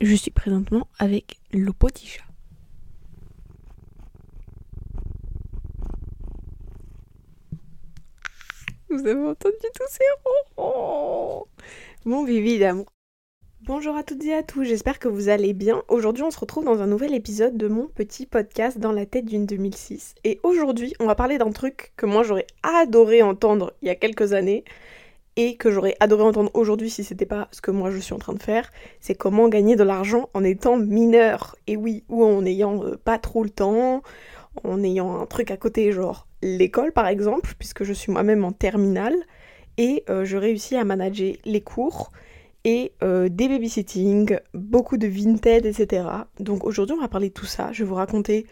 Je suis présentement avec chat. Vous avez entendu tous ces ronrons Mon bébé d'amour. Bonjour à toutes et à tous, j'espère que vous allez bien. Aujourd'hui, on se retrouve dans un nouvel épisode de mon petit podcast dans la tête d'une 2006. Et aujourd'hui, on va parler d'un truc que moi j'aurais adoré entendre il y a quelques années et que j'aurais adoré entendre aujourd'hui si c'était pas ce que moi je suis en train de faire, c'est comment gagner de l'argent en étant mineur. Et oui, ou en ayant euh, pas trop le temps, en ayant un truc à côté, genre l'école par exemple, puisque je suis moi-même en terminale, et euh, je réussis à manager les cours et euh, des babysitting, beaucoup de Vinted, etc. Donc aujourd'hui on va parler de tout ça, je vais vous raconter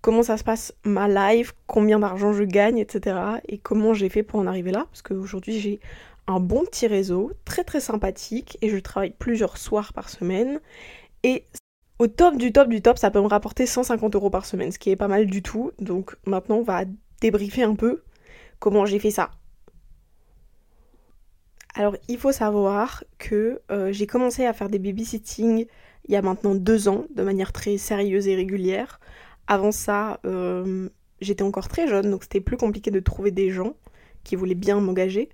comment ça se passe ma life, combien d'argent je gagne, etc. Et comment j'ai fait pour en arriver là, parce qu'aujourd'hui j'ai un bon petit réseau, très très sympathique, et je travaille plusieurs soirs par semaine. Et au top du top du top, ça peut me rapporter 150 euros par semaine, ce qui est pas mal du tout. Donc maintenant, on va débriefer un peu comment j'ai fait ça. Alors, il faut savoir que euh, j'ai commencé à faire des babysitting il y a maintenant deux ans, de manière très sérieuse et régulière. Avant ça, euh, j'étais encore très jeune, donc c'était plus compliqué de trouver des gens qui voulaient bien m'engager.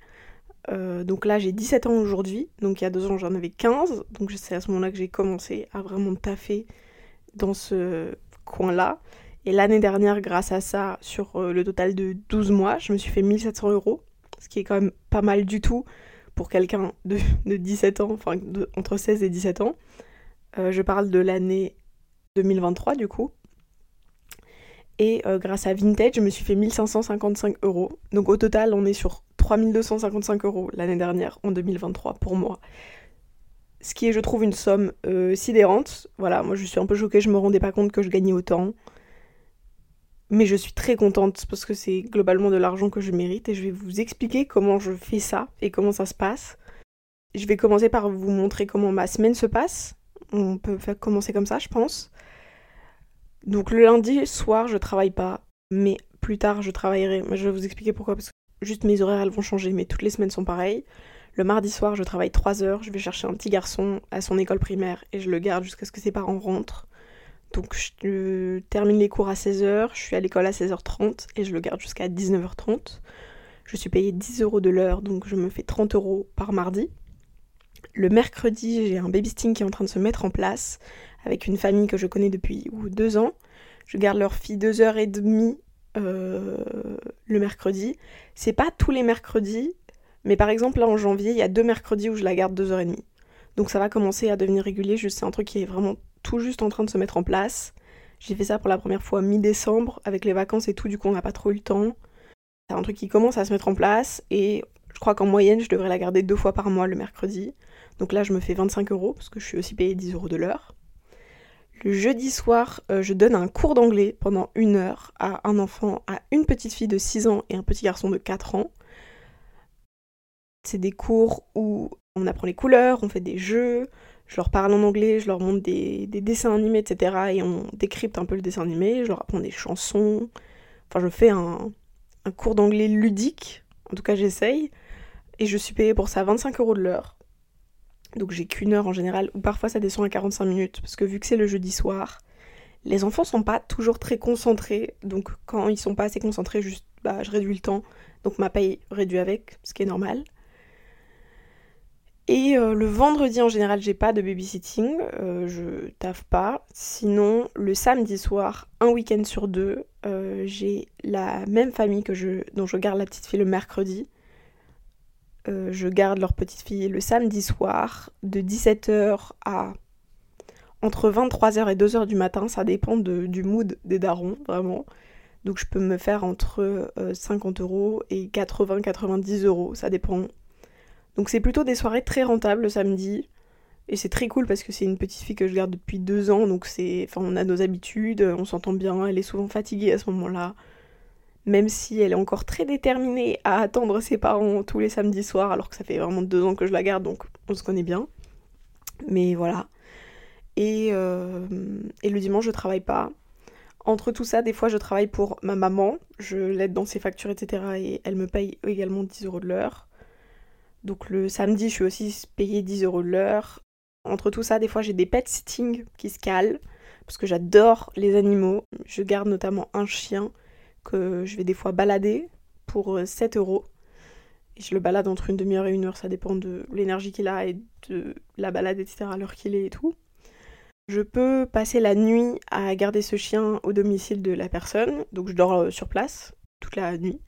Euh, donc là, j'ai 17 ans aujourd'hui. Donc il y a deux ans, j'en avais 15. Donc c'est à ce moment-là que j'ai commencé à vraiment taffer dans ce coin-là. Et l'année dernière, grâce à ça, sur euh, le total de 12 mois, je me suis fait 1700 euros. Ce qui est quand même pas mal du tout pour quelqu'un de, 17 ans, enfin entre 16 et 17 ans. Euh, je parle de l'année 2023 du coup. Et grâce à Vintage, je me suis fait 1555 euros. Donc au total, on est sur 3255 euros l'année dernière, en 2023, pour moi. Ce qui est, je trouve, une somme euh, sidérante. Voilà, moi je suis un peu choquée, je me rendais pas compte que je gagnais autant. Mais je suis très contente parce que c'est globalement de l'argent que je mérite et je vais vous expliquer comment je fais ça et comment ça se passe. Je vais commencer par vous montrer comment ma semaine se passe. On peut faire commencer comme ça, je pense. Donc le lundi soir, je travaille pas, mais plus tard, je travaillerai. Je vais vous expliquer pourquoi parce que Juste mes horaires, elles vont changer, mais toutes les semaines sont pareilles. Le mardi soir, je travaille 3 heures, je vais chercher un petit garçon à son école primaire et je le garde jusqu'à ce que ses parents rentrent. Donc je termine les cours à 16h, je suis à l'école à 16h30 et je le garde jusqu'à 19h30. Je suis payée 10 euros de l'heure, donc je me fais 30 euros par mardi. Le mercredi, j'ai un babysitting qui est en train de se mettre en place avec une famille que je connais depuis deux ans. Je garde leur fille 2h30 euh, le mercredi. C'est pas tous les mercredis, mais par exemple là en janvier, il y a deux mercredis où je la garde 2h30. Donc ça va commencer à devenir régulier, c'est un truc qui est vraiment tout juste en train de se mettre en place. J'ai fait ça pour la première fois mi-décembre, avec les vacances et tout, du coup on n'a pas trop eu le temps. C'est un truc qui commence à se mettre en place et je crois qu'en moyenne je devrais la garder deux fois par mois le mercredi. Donc là je me fais 25 euros parce que je suis aussi payée 10 euros de l'heure. Le jeudi soir, euh, je donne un cours d'anglais pendant une heure à un enfant, à une petite fille de 6 ans et un petit garçon de 4 ans. C'est des cours où on apprend les couleurs, on fait des jeux, je leur parle en anglais, je leur montre des, dessins animés, etc. Et on décrypte un peu le dessin animé, je leur apprends des chansons. Enfin, je fais un, un cours d'anglais ludique, en tout cas j'essaye. Et je suis payée pour ça 25 euros de l'heure. Donc j'ai qu'une heure en général, ou parfois ça descend à 45 minutes, parce que vu que c'est le jeudi soir, les enfants sont pas toujours très concentrés, donc quand ils sont pas assez concentrés, juste bah, je réduis le temps, donc ma paye réduit avec, ce qui est normal. Et euh, le vendredi en général, j'ai pas de babysitting, euh, je taffe pas. Sinon, le samedi soir, un week-end sur deux, euh, j'ai la même famille que je, dont je garde la petite fille le mercredi. Euh, je garde leur petite fille le samedi soir de 17h à entre 23h et 2h du matin, ça dépend du mood des darons, vraiment. Donc je peux me faire entre 50 euh, euros et 80-90 euros, ça dépend. Donc c'est plutôt des soirées très rentables le samedi. Et c'est très cool parce que c'est une petite fille que je garde depuis deux ans, donc c'est, enfin, on a nos habitudes, on s'entend bien, elle est souvent fatiguée à ce moment-là même si elle est encore très déterminée à attendre ses parents tous les samedis soirs, alors que ça fait vraiment deux ans que je la garde, donc on se connaît bien. Mais voilà. Et, euh, le dimanche, je travaille pas. Entre tout ça, des fois, je travaille pour ma maman, je l'aide dans ses factures, etc. Et elle me paye également 10 euros de l'heure. Donc le samedi, je suis aussi payée 10 euros de l'heure. Entre tout ça, des fois j'ai des pet sitting qui se calent, parce que j'adore les animaux. Je garde notamment un chien que je vais des fois balader pour 7 euh, euros. Et je le balade entre une demi-heure et une heure, ça dépend de l'énergie qu'il a et de la balade, etc., à l'heure qu'il est et tout. Je peux passer la nuit à garder ce chien au domicile de la personne, donc je dors euh, sur place toute la nuit.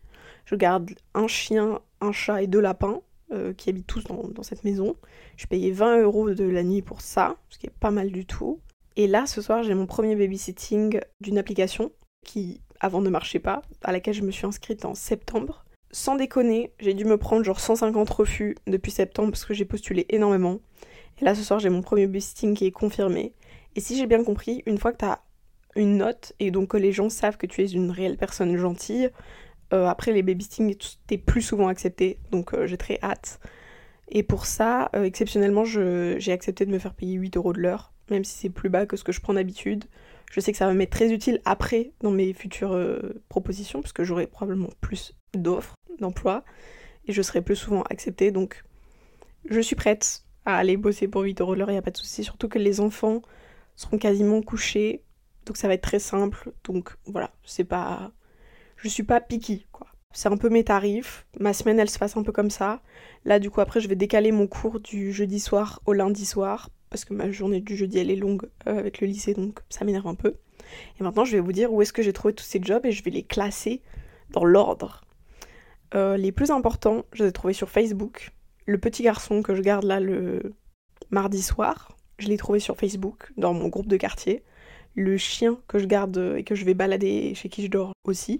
Je garde un chien, un chat et deux lapins euh, qui habitent tous dans, cette maison. Je payais 20 euros de la nuit pour ça, ce qui est pas mal du tout. Et là, ce soir, j'ai mon premier babysitting d'une application qui, avant, ne marchait pas, à laquelle je me suis inscrite en septembre. Sans déconner, j'ai dû me prendre genre 150 refus depuis septembre parce que j'ai postulé énormément. Et là, ce soir, j'ai mon premier babysitting qui est confirmé. Et si j'ai bien compris, une fois que tu as une note et donc que les gens savent que tu es une réelle personne gentille, euh, après les babysitting, t'es plus souvent accepté, donc euh, j'ai très hâte. Et pour ça, euh, exceptionnellement, j'ai accepté de me faire payer 8 euros de l'heure, même si c'est plus bas que ce que je prends d'habitude. Je sais que ça va m'être très utile après dans mes futures propositions, parce que j'aurai probablement plus d'offres d'emploi et je serai plus souvent acceptée. Donc je suis prête à aller bosser pour 8 euros de l'heure, il n'y a pas de souci. Surtout que les enfants seront quasiment couchés, donc ça va être très simple. Donc voilà, c'est pas je suis pas picky, quoi. C'est un peu mes tarifs. Ma semaine, elle se passe un peu comme ça. Là, du coup, après, je vais décaler mon cours du jeudi soir au lundi soir. Parce que ma journée du jeudi, elle est longue euh, avec le lycée, donc ça m'énerve un peu. Et maintenant, je vais vous dire où est-ce que j'ai trouvé tous ces jobs et je vais les classer dans l'ordre. Euh, les plus importants, je les ai trouvés sur Facebook. Le petit garçon que je garde là le mardi soir, je l'ai trouvé sur Facebook, dans mon groupe de quartier. Le chien que je garde et que je vais balader chez qui je dors aussi,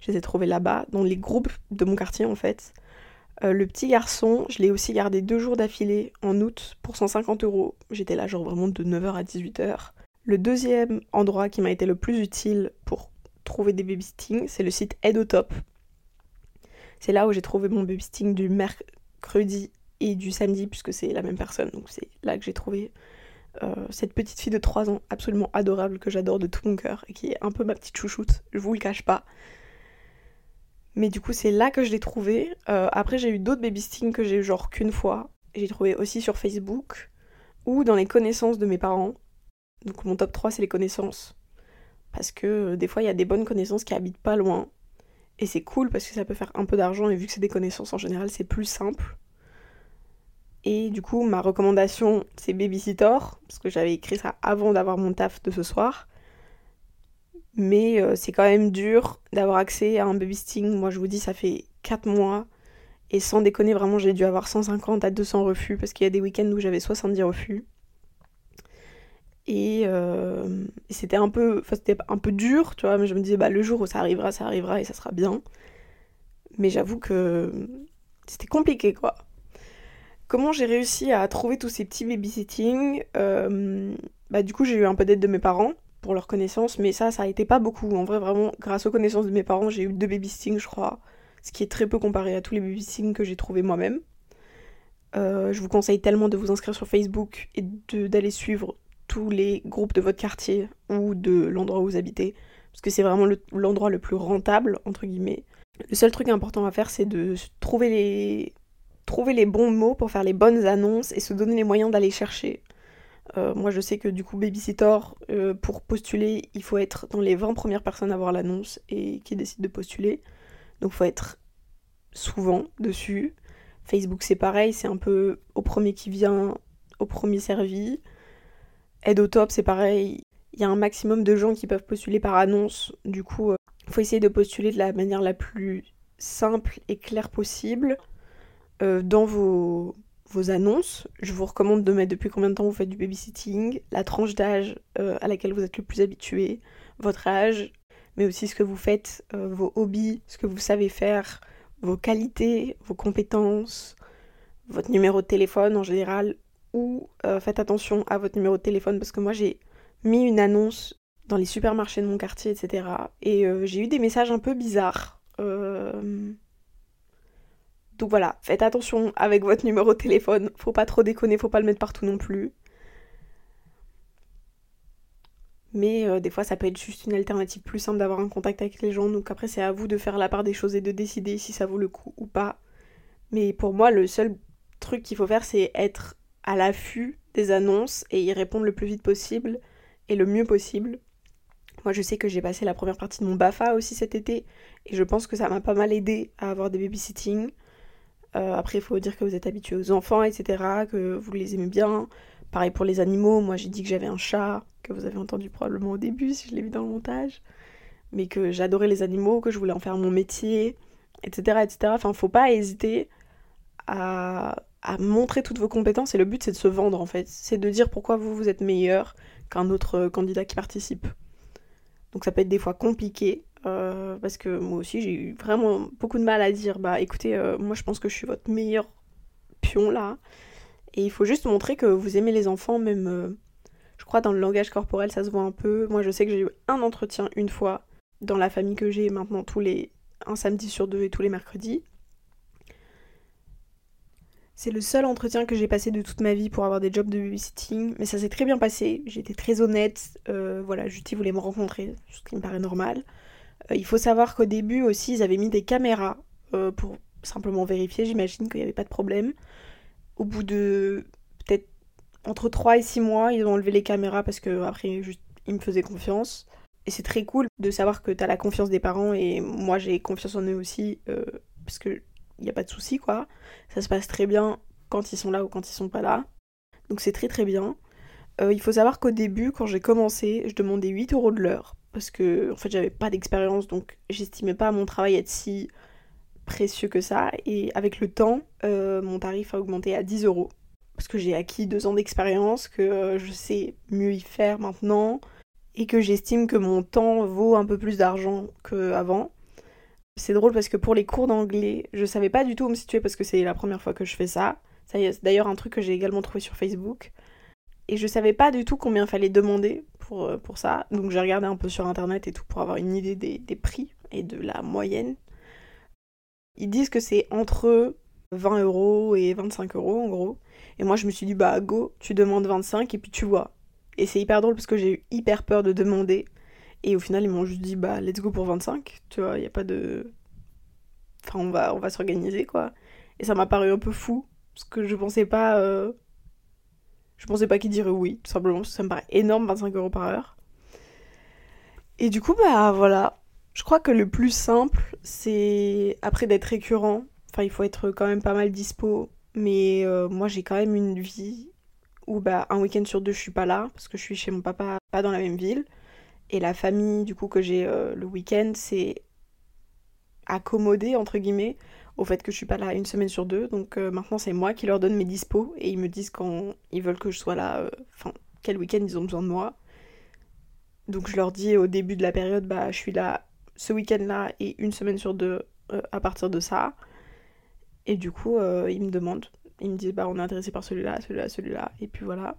je les ai trouvés là-bas, dans les groupes de mon quartier en fait. Euh, le petit garçon, je l'ai aussi gardé deux jours d'affilée en août pour 150 euros. J'étais là genre vraiment de 9h à 18h. Le deuxième endroit qui m'a été le plus utile pour trouver des babysitting, c'est le site Edotop. C'est là où j'ai trouvé mon babysitting du mercredi et du samedi, puisque c'est la même personne. Donc c'est là que j'ai trouvé euh, cette petite fille de 3 ans absolument adorable que j'adore de tout mon cœur et qui est un peu ma petite chouchoute, je vous le cache pas. Mais du coup, c'est là que je l'ai trouvé. Euh, après, j'ai eu d'autres babysitting que j'ai eu genre qu'une fois. J'ai trouvé aussi sur Facebook ou dans les connaissances de mes parents. Donc mon top 3, c'est les connaissances. Parce que euh, des fois, il y a des bonnes connaissances qui habitent pas loin. Et c'est cool parce que ça peut faire un peu d'argent et vu que c'est des connaissances en général, c'est plus simple. Et du coup, ma recommandation, c'est Babysitter, parce que j'avais écrit ça avant d'avoir mon taf de ce soir. Mais euh, c'est quand même dur d'avoir accès à un babysitting. Moi, je vous dis, ça fait 4 mois. Et sans déconner, vraiment, j'ai dû avoir 150 à 200 refus parce qu'il y a des week-ends où j'avais 70 refus. Euh, et, c'était un peu c'était un peu dur, tu vois, mais je me disais, bah, le jour où ça arrivera, ça arrivera et ça sera bien. Mais j'avoue que c'était compliqué, quoi. Comment j'ai réussi à trouver tous ces petits babysitting euh, Bah, du coup, j'ai eu un peu d'aide de mes parents pour leurs connaissances, mais ça, ça a été pas beaucoup. En vrai, vraiment, grâce aux connaissances de mes parents, j'ai eu deux babysitting, je crois, ce qui est très peu comparé à tous les babysitting que j'ai trouvé moi-même. Euh, je vous conseille tellement de vous inscrire sur Facebook et d'aller suivre tous les groupes de votre quartier ou de l'endroit où vous habitez, parce que c'est vraiment l'endroit le, plus rentable, entre guillemets. Le seul truc important à faire, c'est de trouver les, trouver les bons mots pour faire les bonnes annonces et se donner les moyens d'aller chercher. Euh, moi, je sais que du coup, Babysitter, euh, pour postuler, il faut être dans les 20 premières personnes à voir l'annonce et qui décident de postuler. Donc, il faut être souvent dessus. Facebook, c'est pareil, c'est un peu au premier qui vient, au premier servi. Aide au top, c'est pareil. Il y a un maximum de gens qui peuvent postuler par annonce. Du coup, il euh, faut essayer de postuler de la manière la plus simple et claire possible dans vos vos annonces. Je vous recommande de mettre depuis combien de temps vous faites du babysitting, la tranche d'âge euh, à laquelle vous êtes le plus habitué, votre âge, mais aussi ce que vous faites, euh, vos hobbies, ce que vous savez faire, vos qualités, vos compétences, votre numéro de téléphone en général, ou euh, faites attention à votre numéro de téléphone parce que moi j'ai mis une annonce dans les supermarchés de mon quartier, etc. Et j'ai eu des messages un peu bizarres. Donc voilà, faites attention avec votre numéro de téléphone, faut pas trop déconner, faut pas le mettre partout non plus. Mais euh, des fois, ça peut être juste une alternative plus simple d'avoir un contact avec les gens. Donc après, c'est à vous de faire la part des choses et de décider si ça vaut le coup ou pas. Mais pour moi, le seul truc qu'il faut faire, c'est être à l'affût des annonces et y répondre le plus vite possible et le mieux possible. Moi, je sais que j'ai passé la première partie de mon BAFA aussi cet été et je pense que ça m'a pas mal aidé à avoir des babysitting. Euh, après, il faut dire que vous êtes habitué aux enfants, etc., que vous les aimez bien. Pareil pour les animaux. Moi, j'ai dit que j'avais un chat, que vous avez entendu probablement au début si je l'ai vu dans le montage. Mais que j'adorais les animaux, que je voulais en faire mon métier, etc., etc. Enfin, faut pas hésiter à, à montrer toutes vos compétences. Et le but, c'est de se vendre, en fait. C'est de dire pourquoi vous, vous êtes meilleur qu'un autre candidat qui participe. Donc ça peut être des fois compliqué, euh, parce que moi aussi j'ai eu vraiment beaucoup de mal à dire bah écoutez, euh, moi je pense que je suis votre meilleur pion là. Et il faut juste montrer que vous aimez les enfants, même euh, je crois dans le langage corporel ça se voit un peu. Moi je sais que j'ai eu un entretien une fois dans la famille que j'ai maintenant tous les un samedi sur deux et tous les mercredis. C'est le seul entretien que j'ai passé de toute ma vie pour avoir des jobs de babysitting, mais ça s'est très bien passé. J'étais très honnête. Voilà, Juti voulait me rencontrer, ce qui me paraît normal. Euh, il faut savoir qu'au début aussi, ils avaient mis des caméras euh, pour simplement vérifier. J'imagine qu'il n'y avait pas de problème. Au bout de peut-être entre 3 et 6 mois, ils ont enlevé les caméras parce que après, ils me faisaient confiance. Et c'est très cool de savoir que tu as la confiance des parents et moi j'ai confiance en eux aussi parce que n'y a pas de souci quoi. Ça se passe très bien quand ils sont là ou quand ils sont pas là. Donc c'est très très bien. Euh, il faut savoir qu'au début, quand j'ai commencé, je demandais 8 euros de l'heure. Parce que en fait j'avais pas d'expérience, donc j'estimais pas mon travail être si précieux que ça. Et avec le temps, euh, mon tarif a augmenté à 10 euros. Parce que j'ai acquis deux ans d'expérience, que euh, je sais mieux y faire maintenant, et que j'estime que mon temps vaut un peu plus d'argent qu'avant. C'est drôle parce que pour les cours d'anglais, je savais pas du tout où me situer parce que c'est la première fois que je fais ça. Ça c'est d'ailleurs un truc que j'ai également trouvé sur Facebook. Et je savais pas du tout combien fallait demander pour, euh, pour ça. Donc j'ai regardé un peu sur internet et tout pour avoir une idée des, des prix et de la moyenne. Ils disent que c'est entre 20 euros et 25 euros en gros. Et moi je me suis dit bah go, tu demandes 25 et puis tu vois. Et c'est hyper drôle parce que j'ai eu hyper peur de demander et au final, ils m'ont juste dit, bah, let's go pour 25. Tu vois, il n'y a pas de. Enfin, on va, on va s'organiser, quoi. Et ça m'a paru un peu fou. Parce que je pensais pas. Euh, je pensais pas qu'ils diraient oui, tout simplement. Ça me paraît énorme, 25 euros par heure. Et du coup, bah, voilà. Je crois que le plus simple, c'est. Après d'être récurrent. Enfin, il faut être quand même pas mal dispo. Mais euh, moi, j'ai quand même une vie où, bah, un week-end sur deux, je suis pas là. Parce que je suis chez mon papa, pas dans la même ville. Et la famille, du coup, que j'ai euh, le week-end, c'est accommodé, entre guillemets, au fait que je suis pas là une semaine sur deux. Donc euh, maintenant, c'est moi qui leur donne mes dispos et ils me disent quand ils veulent que je sois là, euh, enfin, quel week-end ils ont besoin de moi. Donc je leur dis au début de la période, bah, je suis là ce week-end-là et une semaine sur deux à partir de ça. Et du coup, ils me demandent, ils me disent, bah, on est intéressé par celui-là, celui-là, celui-là. Et puis voilà.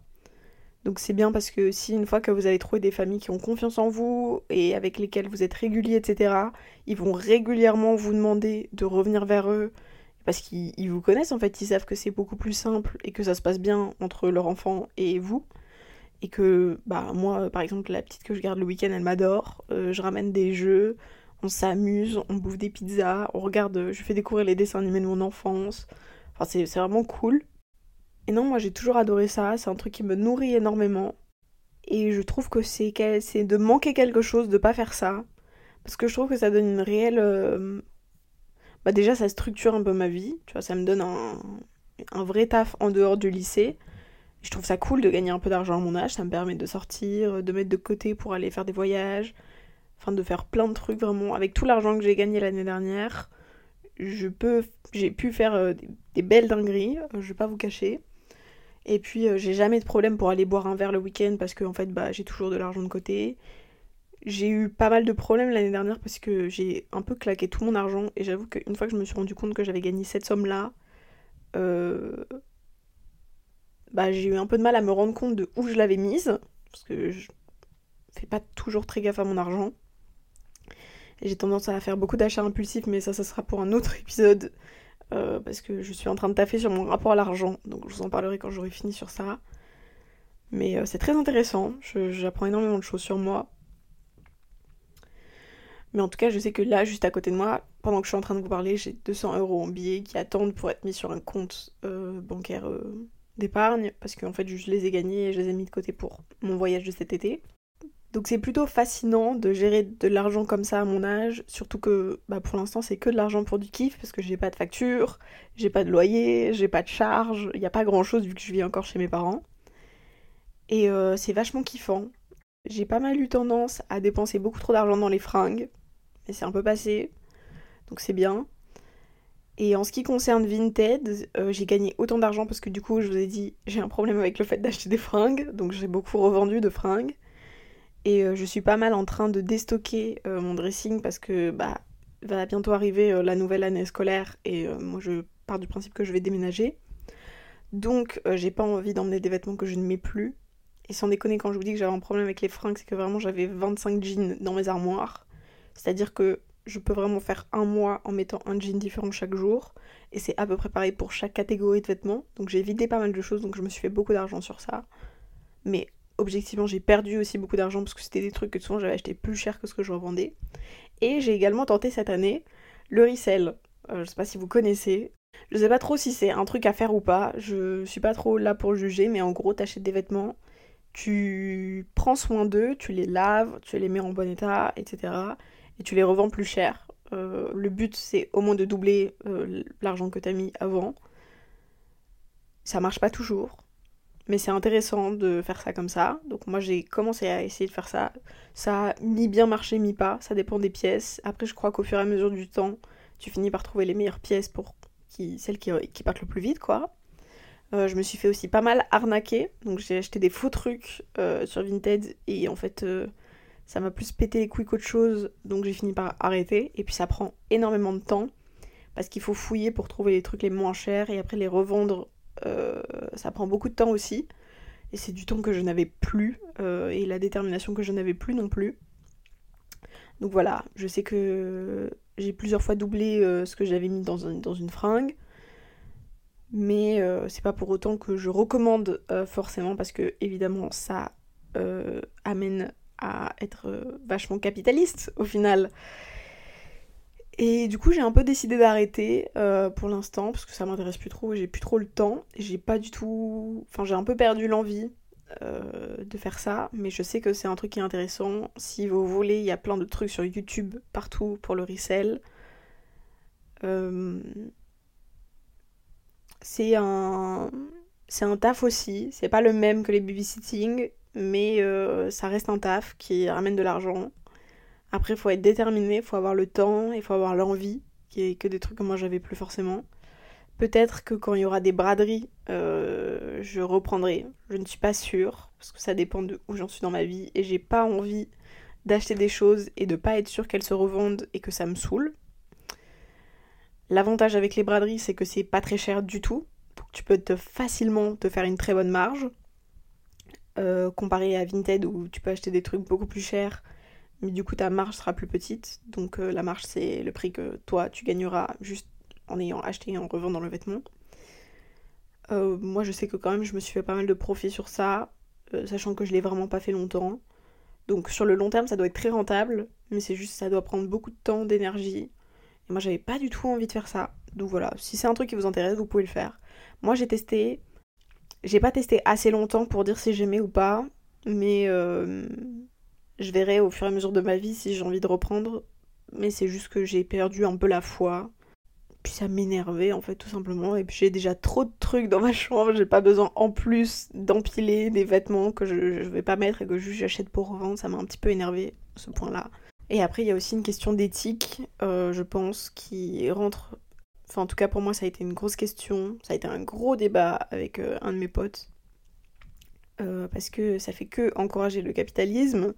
Donc c'est bien parce que si une fois que vous avez trouvé des familles qui ont confiance en vous et avec lesquelles vous êtes régulier, etc., ils vont régulièrement vous demander de revenir vers eux parce qu'ils vous connaissent en fait, ils savent que c'est beaucoup plus simple et que ça se passe bien entre leur enfant et vous. Et que bah moi par exemple la petite que je garde le week-end elle m'adore, euh, je ramène des jeux, on s'amuse, on bouffe des pizzas, on regarde, je fais découvrir les dessins animés de mon enfance. Enfin c'est vraiment cool. Et non, moi j'ai toujours adoré ça, c'est un truc qui me nourrit énormément. Et je trouve que c'est de manquer quelque chose, de pas faire ça. Parce que je trouve que ça donne une réelle. Euh, bah déjà, ça structure un peu ma vie. Tu vois, ça me donne un, vrai taf en dehors du lycée. Je trouve ça cool de gagner un peu d'argent à mon âge. Ça me permet de sortir, de mettre de côté pour aller faire des voyages. Enfin, de faire plein de trucs vraiment. Avec tout l'argent que j'ai gagné l'année dernière, je peux, j'ai pu faire euh, des, des, belles dingueries, je vais pas vous cacher. Et puis euh, j'ai jamais de problème pour aller boire un verre le week-end parce que en fait bah, j'ai toujours de l'argent de côté. J'ai eu pas mal de problèmes l'année dernière parce que j'ai un peu claqué tout mon argent et j'avoue qu'une fois que je me suis rendu compte que j'avais gagné cette somme-là, euh, bah, j'ai eu un peu de mal à me rendre compte de où je l'avais mise parce que je fais pas toujours très gaffe à mon argent. J'ai tendance à faire beaucoup d'achats impulsifs mais ça ça sera pour un autre épisode. Euh, parce que je suis en train de taffer sur mon rapport à l'argent, donc je vous en parlerai quand j'aurai fini sur ça. Mais euh, c'est très intéressant, j'apprends énormément de choses sur moi. Mais en tout cas, je sais que là, juste à côté de moi, pendant que je suis en train de vous parler, j'ai 200 euros en billets qui attendent pour être mis sur un compte euh, bancaire d'épargne parce qu'en fait je les ai gagnés et je les ai mis de côté pour mon voyage de cet été. Donc c'est plutôt fascinant de gérer de l'argent comme ça à mon âge, surtout que bah, pour l'instant c'est que de l'argent pour du kiff parce que j'ai pas de facture, j'ai pas de loyer, j'ai pas de charge, il n'y a pas grand chose vu que je vis encore chez mes parents. Et euh, c'est vachement kiffant. J'ai pas mal eu tendance à dépenser beaucoup trop d'argent dans les fringues, mais c'est un peu passé, donc c'est bien. Et en ce qui concerne Vinted, euh, j'ai gagné autant d'argent parce que du coup, je vous ai dit, j'ai un problème avec le fait d'acheter des fringues, donc j'ai beaucoup revendu de fringues. Et euh, je suis pas mal en train de déstocker euh, mon dressing parce que bah va bientôt arriver la nouvelle année scolaire et moi je pars du principe que je vais déménager. Donc j'ai pas envie d'emmener des vêtements que je ne mets plus. Et sans déconner, quand je vous dis que j'avais un problème avec les fringues, c'est que vraiment j'avais 25 jeans dans mes armoires. C'est-à-dire que je peux vraiment faire un mois en mettant un jean différent chaque jour. Et c'est à peu près pareil pour chaque catégorie de vêtements. Donc j'ai vidé pas mal de choses, donc je me suis fait beaucoup d'argent sur ça. Mais objectivement, j'ai perdu aussi beaucoup d'argent parce que c'était des trucs que souvent j'avais acheté plus cher que ce que je revendais. Et j'ai également tenté cette année le resell. Euh, je sais pas si vous connaissez. Je sais pas trop si c'est un truc à faire ou pas. Je suis pas trop là pour juger, mais en gros, t'achètes des vêtements, tu prends soin d'eux, tu les laves, tu les mets en bon état, etc et tu les revends plus cher. Euh, le but c'est au moins de doubler euh, l'argent que tu as mis avant. Ça marche pas toujours, mais c'est intéressant de faire ça comme ça. Donc moi j'ai commencé à essayer de faire ça. Ça a mi bien marché, mi pas, ça dépend des pièces. Après je crois qu'au fur et à mesure du temps, tu finis par trouver les meilleures pièces pour qui, celles qui, partent le plus vite quoi. Euh, je me suis fait aussi pas mal arnaquer, donc j'ai acheté des faux trucs sur Vinted et en fait ça m'a plus pété les couilles qu'autre chose, donc j'ai fini par arrêter. Et puis ça prend énormément de temps, parce qu'il faut fouiller pour trouver les trucs les moins chers, et après les revendre, euh, ça prend beaucoup de temps aussi. Et c'est du temps que je n'avais plus, euh, et la détermination que je n'avais plus non plus. Donc voilà, je sais que j'ai plusieurs fois doublé euh, ce que j'avais mis dans, dans, une fringue. Mais c'est pas pour autant que je recommande forcément parce que évidemment ça amène à être vachement capitaliste au final. Et du coup, j'ai un peu décidé d'arrêter euh, pour l'instant parce que ça m'intéresse plus trop, j'ai plus trop le temps. J'ai pas du tout. Enfin, j'ai un peu perdu l'envie euh, de faire ça, mais je sais que c'est un truc qui est intéressant. Si vous voulez, il y a plein de trucs sur YouTube partout pour le resell. C'est un. C'est un taf aussi, c'est pas le même que les babysitting, mais euh, ça reste un taf qui ramène de l'argent. Après, il faut être déterminé, il faut avoir le temps, il faut avoir l'envie, qui est que des trucs que moi j'avais plus forcément. Peut-être que quand il y aura des braderies, euh, je reprendrai. Je ne suis pas sûre, parce que ça dépend de où j'en suis dans ma vie, et j'ai pas envie d'acheter des choses et de pas être sûre qu'elles se revendent et que ça me saoule. L'avantage avec les braderies, c'est que c'est pas très cher du tout. Tu peux facilement te faire une très bonne marge. Euh, comparé à Vinted où tu peux acheter des trucs beaucoup plus chers, mais du coup ta marge sera plus petite. Donc euh, la marge c'est le prix que toi tu gagneras juste en ayant acheté et en revendant le vêtement. Euh, moi je sais que quand même je me suis fait pas mal de profit sur ça, sachant que je l'ai vraiment pas fait longtemps. Donc sur le long terme ça doit être très rentable, mais c'est juste ça doit prendre beaucoup de temps, d'énergie. Et moi j'avais pas du tout envie de faire ça. Donc voilà, si c'est un truc qui vous intéresse, vous pouvez le faire. Moi j'ai testé, j'ai pas testé assez longtemps pour dire si j'aimais ou pas, mais euh, je verrai au fur et à mesure de ma vie si j'ai envie de reprendre. Mais c'est juste que j'ai perdu un peu la foi. Puis ça m'énervait en fait tout simplement. Et puis j'ai déjà trop de trucs dans ma chambre. J'ai pas besoin en plus d'empiler des vêtements que je, vais pas mettre et que juste j'achète pour revendre. Ça m'a un petit peu énervé ce point-là. Et après il y a aussi une question d'éthique, euh, je pense, qui rentre Enfin, en tout cas, pour moi, ça a été une grosse question. Ça a été un gros débat avec euh, un de mes potes. Euh, parce que ça fait que encourager le capitalisme.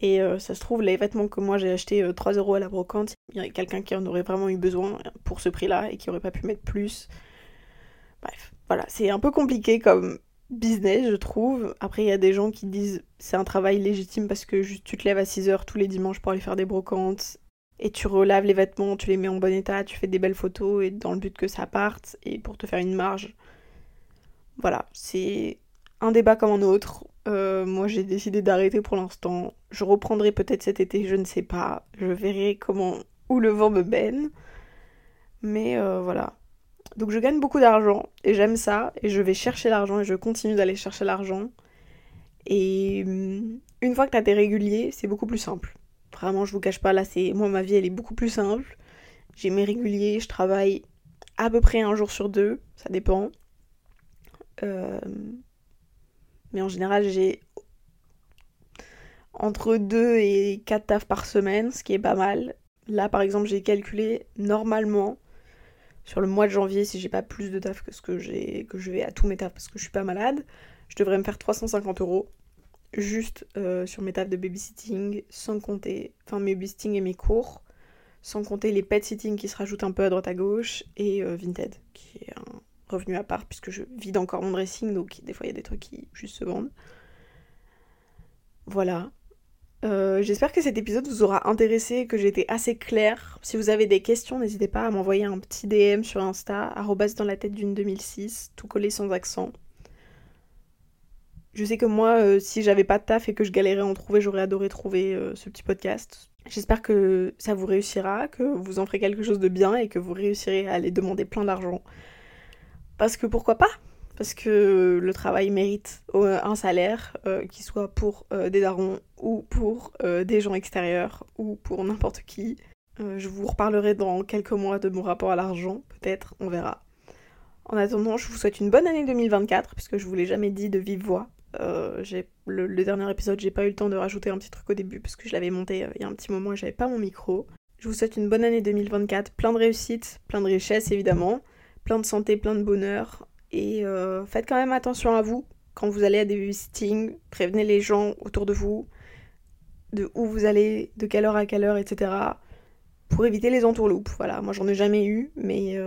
Et euh, ça se trouve, les vêtements que moi j'ai achetés 3 euros à la brocante, il y aurait quelqu'un qui en aurait vraiment eu besoin pour ce prix-là et qui aurait pas pu mettre plus. Bref, voilà, c'est un peu compliqué comme business, je trouve. Après, il y a des gens qui disent c'est un travail légitime parce que tu te lèves à 6 heures tous les dimanches pour aller faire des brocantes et tu relaves les vêtements, tu les mets en bon état, tu fais des belles photos et dans le but que ça parte et pour te faire une marge. Voilà, c'est un débat comme un autre. Euh, moi j'ai décidé d'arrêter pour l'instant. Je reprendrai peut-être cet été, je ne sais pas. Je verrai comment où le vent me mène. Mais euh, voilà. Donc je gagne beaucoup d'argent et j'aime ça et je vais chercher l'argent et je continue d'aller chercher l'argent. Et hum, une fois que tu as tes réguliers, c'est beaucoup plus simple. Vraiment, je vous cache pas, là, c'est moi, ma vie, elle est beaucoup plus simple. J'ai mes réguliers, je travaille à peu près un jour sur deux, ça dépend. Euh, mais en général, j'ai entre 2 et 4 tafs par semaine, ce qui est pas mal. Là, par exemple, j'ai calculé normalement sur le mois de janvier, si j'ai pas plus de taf que ce que j'ai, que je vais à tous mes tafs parce que je suis pas malade, je devrais me faire 350 euros juste euh, sur mes tafs de babysitting, sans compter, enfin mes babysitting et mes cours, sans compter les pet sitting qui se rajoutent un peu à droite à gauche et euh, Vinted qui est un revenu à part puisque je vide encore mon dressing donc des fois il y a des trucs qui juste se vendent. Voilà. Euh, j'espère que cet épisode vous aura intéressé, que j'ai été assez claire. Si vous avez des questions, n'hésitez pas à m'envoyer un petit DM sur Insta, dans la tête d'une 2006, tout collé sans accent. Je sais que moi, euh, si j'avais pas de taf et que je galérais à en trouver, j'aurais adoré trouver euh, ce petit podcast. J'espère que ça vous réussira, que vous en ferez quelque chose de bien et que vous réussirez à aller demander plein d'argent. Parce que pourquoi pas? Parce que le travail mérite euh, un salaire, qui soit pour des darons ou pour des gens extérieurs ou pour n'importe qui. je vous reparlerai dans quelques mois de mon rapport à l'argent, peut-être, on verra. En attendant, je vous souhaite une bonne année 2024, puisque je vous l'ai jamais dit de vive voix. Euh, le, dernier épisode, j'ai pas eu le temps de rajouter un petit truc au début parce que je l'avais monté euh, il y a un petit moment et j'avais pas mon micro. Je vous souhaite une bonne année 2024, plein de réussite, plein de richesse évidemment, plein de santé, plein de bonheur. Et euh, faites quand même attention à vous quand vous allez à des visitings, prévenez les gens autour de vous de où vous allez, de quelle heure à quelle heure, etc. Pour éviter les entourloupes. Voilà, moi j'en ai jamais eu, mais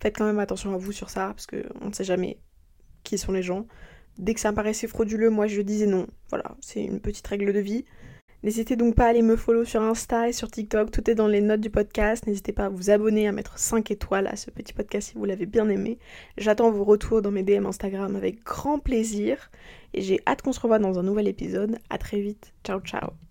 faites quand même attention à vous sur ça, parce qu'on ne sait jamais qui sont les gens. Dès que ça me paraissait frauduleux, moi je disais non. Voilà, c'est une petite règle de vie. N'hésitez donc pas à aller me follow sur Insta et sur TikTok, tout est dans les notes du podcast. N'hésitez pas à vous abonner, à mettre 5 étoiles à ce petit podcast si vous l'avez bien aimé. J'attends vos retours dans mes DM Instagram avec grand plaisir et j'ai hâte qu'on se revoie dans un nouvel épisode. À très vite. Ciao ciao.